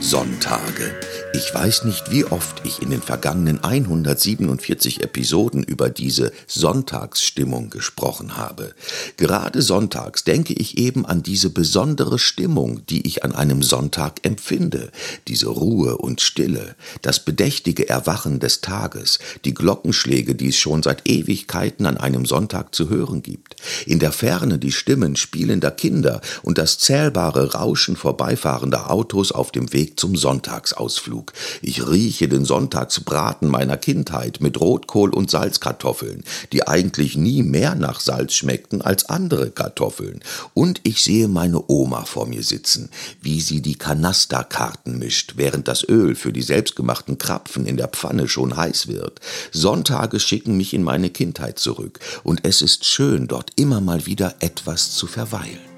Sonntage. Ich weiß nicht, wie oft ich in den vergangenen 147 Episoden über diese Sonntagsstimmung gesprochen habe. Gerade sonntags denke ich eben an diese besondere Stimmung, die ich an einem Sonntag empfinde. Diese Ruhe und Stille, das bedächtige Erwachen des Tages, die Glockenschläge, die es schon seit Ewigkeiten an einem Sonntag zu hören gibt. In der Ferne die Stimmen spielender Kinder und das zählbare Rauschen vorbeifahrender Autos auf dem Weg zum Sonntagsausflug. Ich rieche den Sonntagsbraten meiner Kindheit mit Rotkohl und Salzkartoffeln, die eigentlich nie mehr nach Salz schmeckten als andere Kartoffeln. Und ich sehe meine Oma vor mir sitzen, wie sie die Kanasterkarten mischt, während das Öl für die selbstgemachten Krapfen in der Pfanne schon heiß wird. Sonntage schicken mich in meine Kindheit zurück, und es ist schön, dort immer mal wieder etwas zu verweilen.